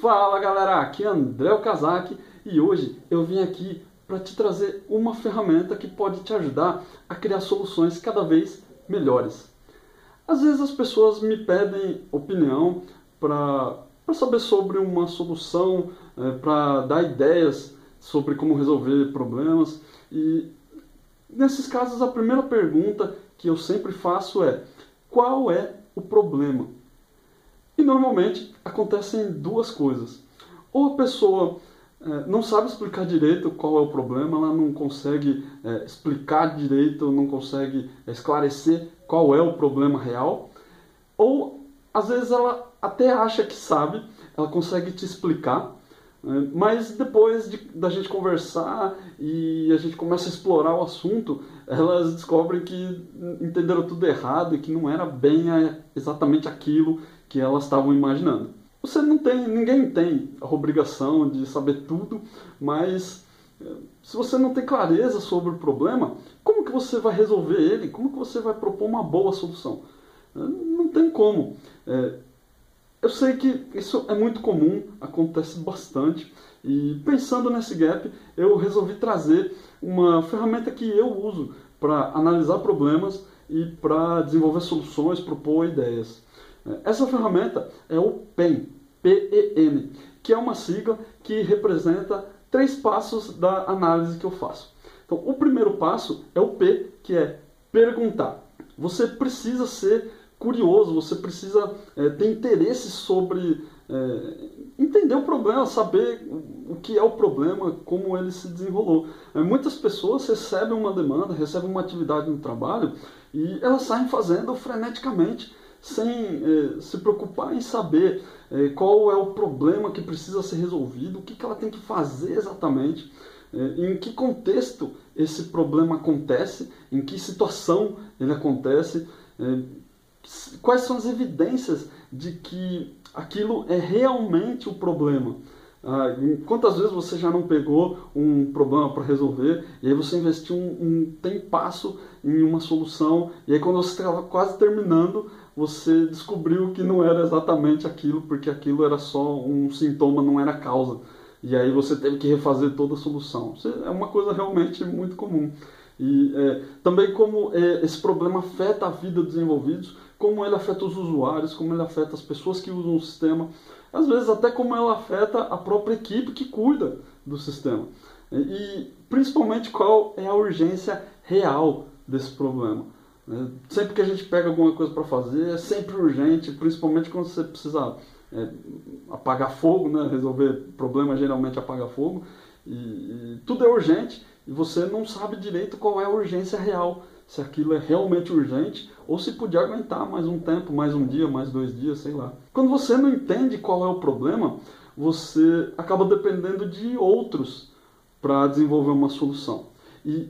Fala galera, aqui é André Okazaki e hoje eu vim aqui para te trazer uma ferramenta que pode te ajudar a criar soluções cada vez melhores. Às vezes as pessoas me pedem opinião para saber sobre uma solução, é, para dar ideias sobre como resolver problemas e nesses casos a primeira pergunta que eu sempre faço é qual é o problema? E normalmente acontecem duas coisas. Ou a pessoa é, não sabe explicar direito qual é o problema, ela não consegue é, explicar direito, não consegue esclarecer qual é o problema real. Ou às vezes ela até acha que sabe, ela consegue te explicar, né, mas depois de, da gente conversar e a gente começa a explorar o assunto, elas descobrem que entenderam tudo errado e que não era bem exatamente aquilo que elas estavam imaginando. Você não tem, ninguém tem a obrigação de saber tudo, mas eh, se você não tem clareza sobre o problema, como que você vai resolver ele? Como que você vai propor uma boa solução? Eh, não tem como. É, eu sei que isso é muito comum, acontece bastante, e pensando nesse gap, eu resolvi trazer uma ferramenta que eu uso para analisar problemas e para desenvolver soluções, propor ideias. Essa ferramenta é o PEN, P-E-N, que é uma sigla que representa três passos da análise que eu faço. Então, o primeiro passo é o P, que é perguntar. Você precisa ser curioso, você precisa é, ter interesse sobre é, entender o problema, saber o que é o problema, como ele se desenrolou. É, muitas pessoas recebem uma demanda, recebem uma atividade no trabalho e elas saem fazendo freneticamente, sem é, se preocupar em saber é, qual é o problema que precisa ser resolvido, o que, que ela tem que fazer exatamente. É, em que contexto esse problema acontece, em que situação ele acontece, quais são as evidências de que aquilo é realmente o problema. Ah, quantas vezes você já não pegou um problema para resolver e aí você investiu um, um tempasso em uma solução e aí quando você estava quase terminando você descobriu que não era exatamente aquilo porque aquilo era só um sintoma, não era causa e aí você teve que refazer toda a solução. É uma coisa realmente muito comum. E é, também como é, esse problema afeta a vida dos envolvidos, como ele afeta os usuários, como ele afeta as pessoas que usam o sistema, às vezes até como ele afeta a própria equipe que cuida do sistema. E principalmente qual é a urgência real desse problema. É, sempre que a gente pega alguma coisa para fazer, é sempre urgente, principalmente quando você precisa é, apagar fogo, né? resolver problema geralmente apaga fogo. E, e, tudo é urgente e você não sabe direito qual é a urgência real, se aquilo é realmente urgente ou se podia aguentar mais um tempo, mais um dia, mais dois dias, sei lá. Quando você não entende qual é o problema, você acaba dependendo de outros para desenvolver uma solução. E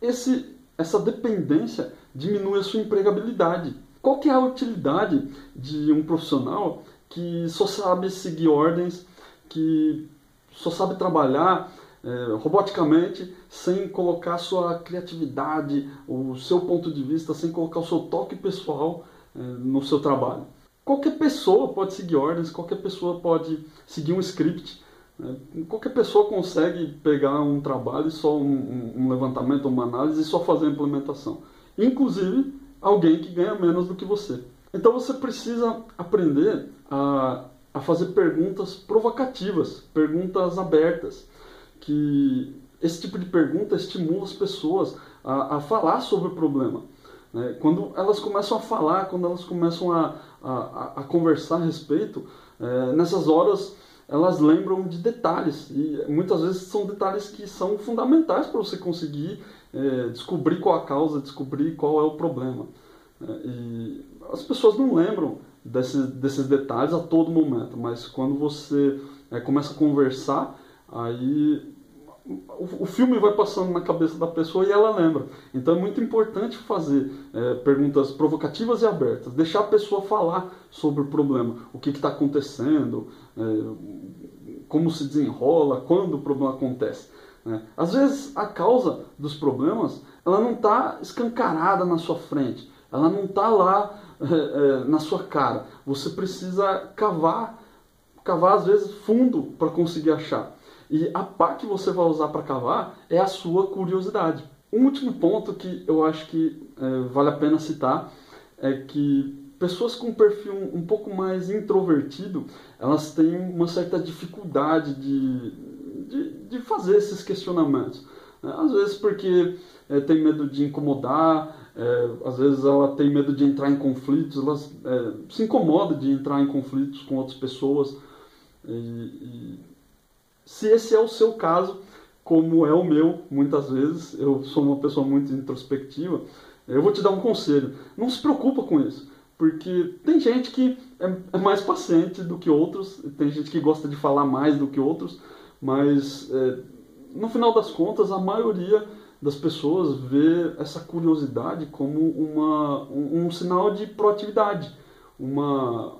esse, essa dependência diminui a sua empregabilidade. Qual que é a utilidade de um profissional que só sabe seguir ordens, que só sabe trabalhar é, roboticamente, sem colocar sua criatividade, o seu ponto de vista, sem colocar o seu toque pessoal é, no seu trabalho. Qualquer pessoa pode seguir ordens, qualquer pessoa pode seguir um script, né? qualquer pessoa consegue pegar um trabalho, só um, um levantamento, uma análise e só fazer a implementação. Inclusive alguém que ganha menos do que você. Então você precisa aprender a, a fazer perguntas provocativas, perguntas abertas que esse tipo de pergunta estimula as pessoas a, a falar sobre o problema. Né? Quando elas começam a falar, quando elas começam a, a, a conversar a respeito, é, nessas horas elas lembram de detalhes e muitas vezes são detalhes que são fundamentais para você conseguir é, descobrir qual a causa, descobrir qual é o problema. É, e as pessoas não lembram desses, desses detalhes a todo momento, mas quando você é, começa a conversar, aí o, o, filme vai passando na cabeça da pessoa e ela lembra. Então é muito importante fazer é, perguntas provocativas e abertas, deixar a pessoa falar sobre o problema, o que está acontecendo, é, como se desenrola, quando o problema acontece. Né? Às vezes a causa dos problemas ela não está escancarada na sua frente, ela não está lá é, é, na sua cara. Você precisa cavar cavar às vezes fundo para conseguir achar. E a pá que você vai usar para cavar é a sua curiosidade. Um último ponto que eu acho que é, vale a pena citar é que pessoas com um perfil um pouco mais introvertido, elas têm uma certa dificuldade de, de, de fazer esses questionamentos. Né? Às vezes porque é, tem medo de incomodar, é, às vezes ela tem medo de entrar em conflitos, ela é, se incomoda de entrar em conflitos com outras pessoas. E, e, se esse é o seu caso, como é o meu, muitas vezes, eu sou uma pessoa muito introspectiva, eu vou te dar um conselho. Não se preocupa com isso. Porque tem gente que é, é mais paciente do que outros, tem gente que gosta de falar mais do que outros, mas é, no final das contas a maioria das pessoas vê essa curiosidade como uma, um, um sinal de proatividade, uma,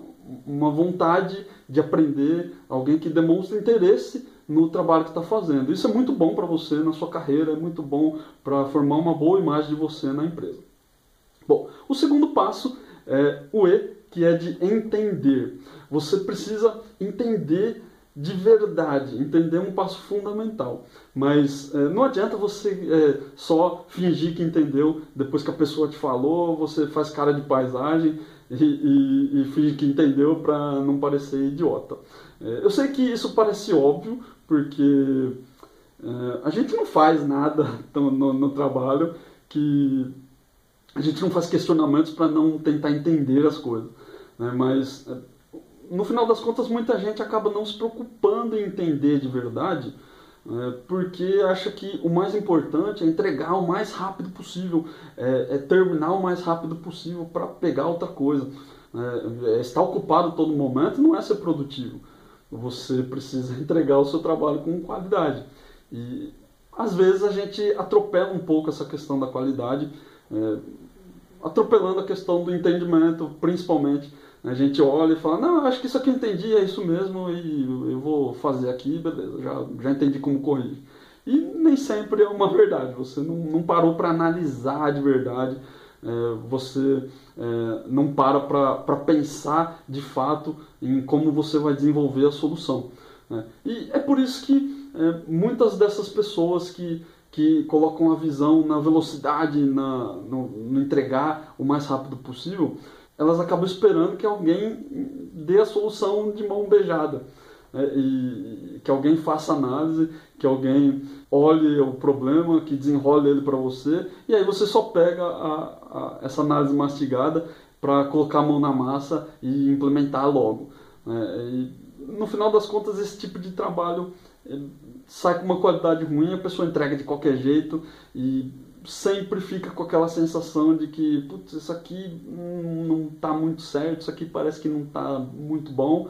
uma vontade de aprender, alguém que demonstra interesse no trabalho que está fazendo. Isso é muito bom para você na sua carreira, é muito bom para formar uma boa imagem de você na empresa. Bom, o segundo passo é, o E, que é de entender. Você precisa entender de verdade, entender um passo fundamental. Mas é, não adianta você é, só fingir que entendeu depois que a pessoa te falou, você faz cara de paisagem e, e, e finge que entendeu para não parecer idiota. É, eu sei que isso parece óbvio, porque é, a gente não faz nada no, no, no trabalho que a gente não faz questionamentos para não tentar entender as coisas. Né? Mas, é, no final das contas, muita gente acaba não se preocupando em entender de verdade, né? porque acha que o mais importante é entregar o mais rápido possível, é, é terminar o mais rápido possível para pegar outra coisa. É, estar ocupado todo momento não é ser produtivo. Você precisa entregar o seu trabalho com qualidade. E às vezes a gente atropela um pouco essa questão da qualidade é, atropelando a questão do entendimento, principalmente. A gente olha e fala, não, acho que isso aqui eu entendi, é isso mesmo, e eu vou fazer aqui, beleza, já, já entendi como corrigir. E nem sempre é uma verdade, você não, não parou para analisar de verdade, é, você é, não para para pensar de fato em como você vai desenvolver a solução. Né? E é por isso que é, muitas dessas pessoas que que colocam a visão na velocidade, na, no, no, entregar o mais rápido possível, elas acabam esperando que alguém dê a solução de mão beijada. Né? E que alguém faça análise, que alguém olhe o problema, que desenrole ele para você, e aí você só pega a, a, essa análise mastigada para colocar a mão na massa e implementar logo. Né? E, no final das contas, esse tipo de trabalho sai com uma qualidade ruim, a pessoa entrega de qualquer jeito e sempre fica com aquela sensação de que, putz, isso aqui não está muito certo, isso aqui parece que não está muito bom,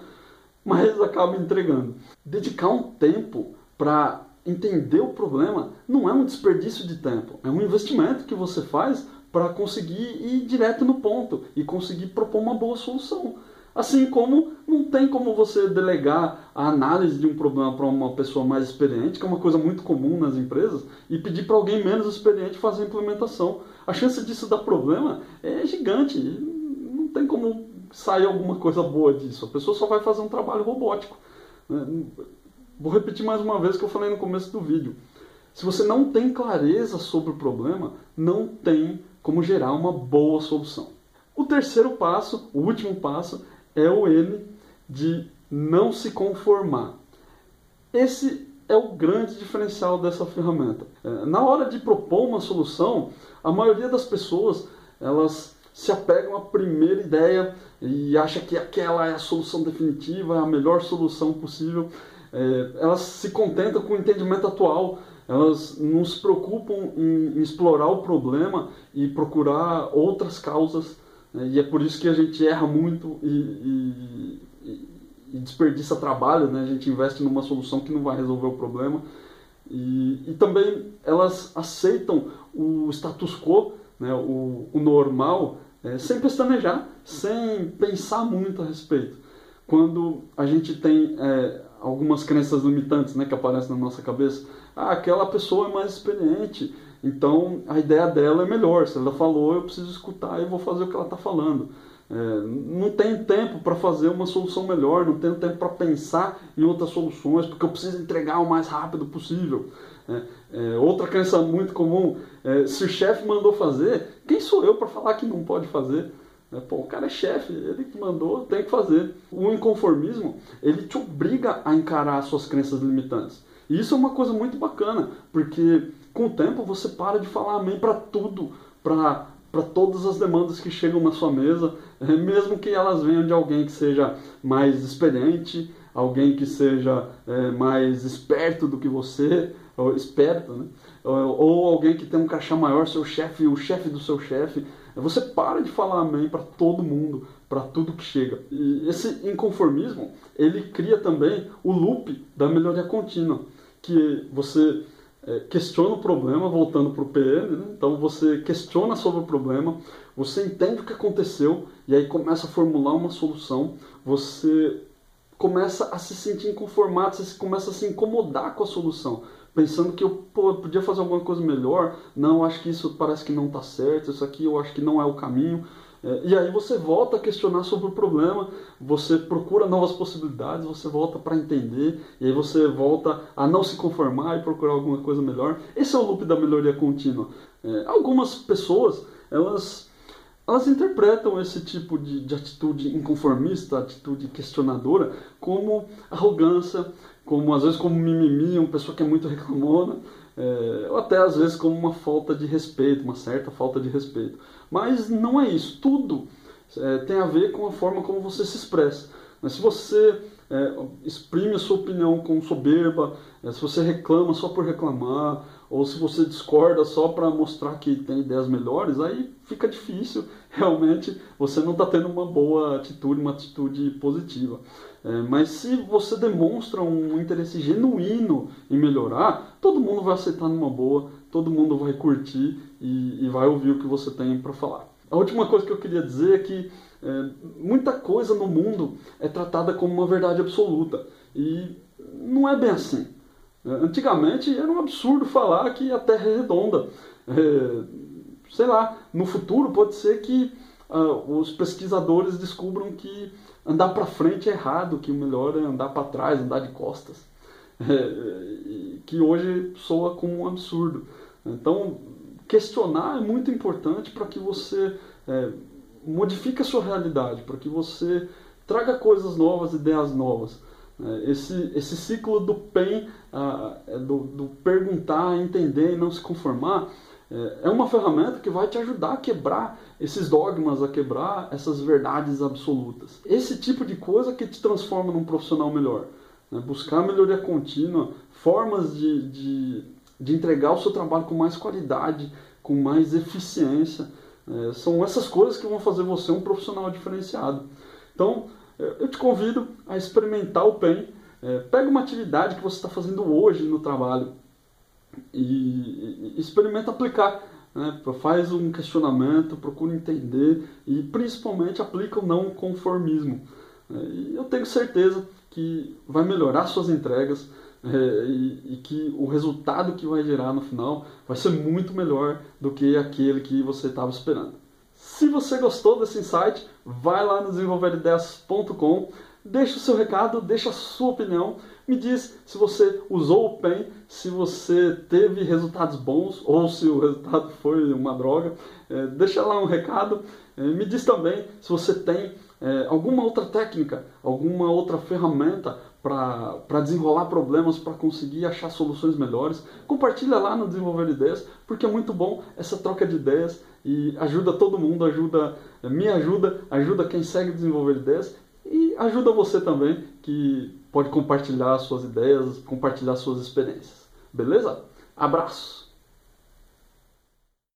mas acaba entregando. Dedicar um tempo para entender o problema não é um desperdício de tempo, é um investimento que você faz para conseguir ir direto no ponto e conseguir propor uma boa solução. Assim como não tem como você delegar a análise de um problema para uma pessoa mais experiente, que é uma coisa muito comum nas empresas, e pedir para alguém menos experiente fazer a implementação. A chance disso dar problema é gigante. Não tem como sair alguma coisa boa disso. A pessoa só vai fazer um trabalho robótico. Né? Vou repetir mais uma vez o que eu falei no começo do vídeo. Se você não tem clareza sobre o problema, não tem como gerar uma boa solução. O terceiro passo, o último passo, é o N de não se conformar. Esse é o grande diferencial dessa ferramenta. É, na hora de propor uma solução, a maioria das pessoas elas se apegam à primeira ideia e acha que aquela é a solução definitiva, é a melhor solução possível. É, elas se contentam com o entendimento atual, elas não se preocupam em, explorar o problema e procurar outras causas? E é por isso que a gente erra muito e, e, e, desperdiça trabalho, né? a gente investe numa solução que não vai resolver o problema. E, e também elas aceitam o status quo, né? o, o normal, é, sem pestanejar, sem pensar muito a respeito. Quando a gente tem é, algumas crenças limitantes né, que aparecem na nossa cabeça, ah, aquela pessoa é mais experiente, então a ideia dela é melhor. Se ela falou, eu preciso escutar e vou fazer o que ela está falando. é, não tenho tempo para fazer uma solução melhor, não tenho tempo para pensar em outras soluções, porque eu preciso entregar o mais rápido possível. É, é, outra crença muito comum, é, se o chefe mandou fazer, quem sou eu para falar que não pode fazer? É, pô, o cara é chefe, ele que mandou, tem que fazer. O inconformismo, ele te obriga a encarar as suas crenças limitantes. E isso é uma coisa muito bacana, porque com o tempo você para de falar amém para tudo, para para todas as demandas que chegam na sua mesa, é, mesmo que elas venham de alguém que seja mais experiente, alguém que seja é, mais esperto do que você, ou esperto, né? ou, ou alguém que tem um cachê maior, seu chefe, o chefe do seu chefe. Você para de falar amém para todo mundo, para tudo que chega. E esse inconformismo, ele cria também o loop da melhoria contínua, que você é, questiona o problema, voltando para o PM, né? então você questiona sobre o problema, você entende o que aconteceu e aí começa a formular uma solução, você começa a se sentir inconformado, você começa a se incomodar com a solução, pensando que eu, pô, eu podia fazer alguma coisa melhor, não, acho que isso parece que não está certo, isso aqui eu acho que não é o caminho, e aí você volta a questionar sobre o problema, você procura novas possibilidades, você volta para entender, e aí você volta a não se conformar e procurar alguma coisa melhor. Esse é o loop da melhoria contínua. É, algumas pessoas, elas, elas interpretam esse tipo de, de atitude inconformista, atitude questionadora, como arrogância, como às vezes como mimimi, uma pessoa que é muito reclamona, é, ou até às vezes como uma falta de respeito, uma certa falta de respeito. Mas não é isso. Tudo é, tem a ver com a forma como você se expressa. Mas se você é, exprime a sua opinião com soberba, é, se você reclama só por reclamar, ou se você discorda só para mostrar que tem ideias melhores, aí fica difícil. Realmente você não está tendo uma boa atitude, uma atitude positiva. É, mas se você demonstra um interesse genuíno em melhorar, todo mundo vai aceitar numa boa, todo mundo vai curtir e, e vai ouvir o que você tem para falar. A última coisa que eu queria dizer é que é, muita coisa no mundo é tratada como uma verdade absoluta e não é bem assim. É, antigamente era um absurdo falar que a Terra é redonda. É, sei lá, no futuro pode ser que uh, os pesquisadores descubram que andar para frente é errado, que o melhor é andar para trás, andar de costas, que hoje soa como um absurdo. Então, questionar é muito importante para que você é, modifique a sua realidade, para que você traga coisas novas, ideias novas. É, esse, esse ciclo do PEN, é do, do perguntar, entender e não se conformar, é, é uma ferramenta que vai te ajudar a quebrar esses dogmas, a quebrar essas verdades absolutas. Esse tipo de coisa que te transforma num profissional melhor. Né? Buscar melhoria contínua, formas de, de, de, entregar o seu trabalho com mais qualidade, com mais eficiência. É, são essas coisas que vão fazer você um profissional diferenciado. Então, é, eu te convido a experimentar o PEN. É, pega uma atividade que você está fazendo hoje no trabalho e, experimenta aplicar. Né? Faz um questionamento, procura entender e principalmente aplica o não conformismo. É, e eu tenho certeza que vai melhorar suas entregas é, e, e, que o resultado que vai gerar no final vai ser muito melhor do que aquele que você estava esperando. Se você gostou desse insight, vai lá no desenvolverideias.com Deixa o seu recado, deixa a sua opinião. Me diz se você usou o PEN, se você teve resultados bons ou se o resultado foi uma droga. É, deixa lá um recado. É, me diz também se você tem é, alguma outra técnica, alguma outra ferramenta para desenrolar problemas, para conseguir achar soluções melhores. Compartilha lá no Desenvolver Ideias, porque é muito bom essa troca de ideias e ajuda todo mundo, ajuda, me ajuda, ajuda quem segue Desenvolver Ideias e ajuda você também que pode compartilhar suas ideias, compartilhar suas experiências. Beleza? Abraço!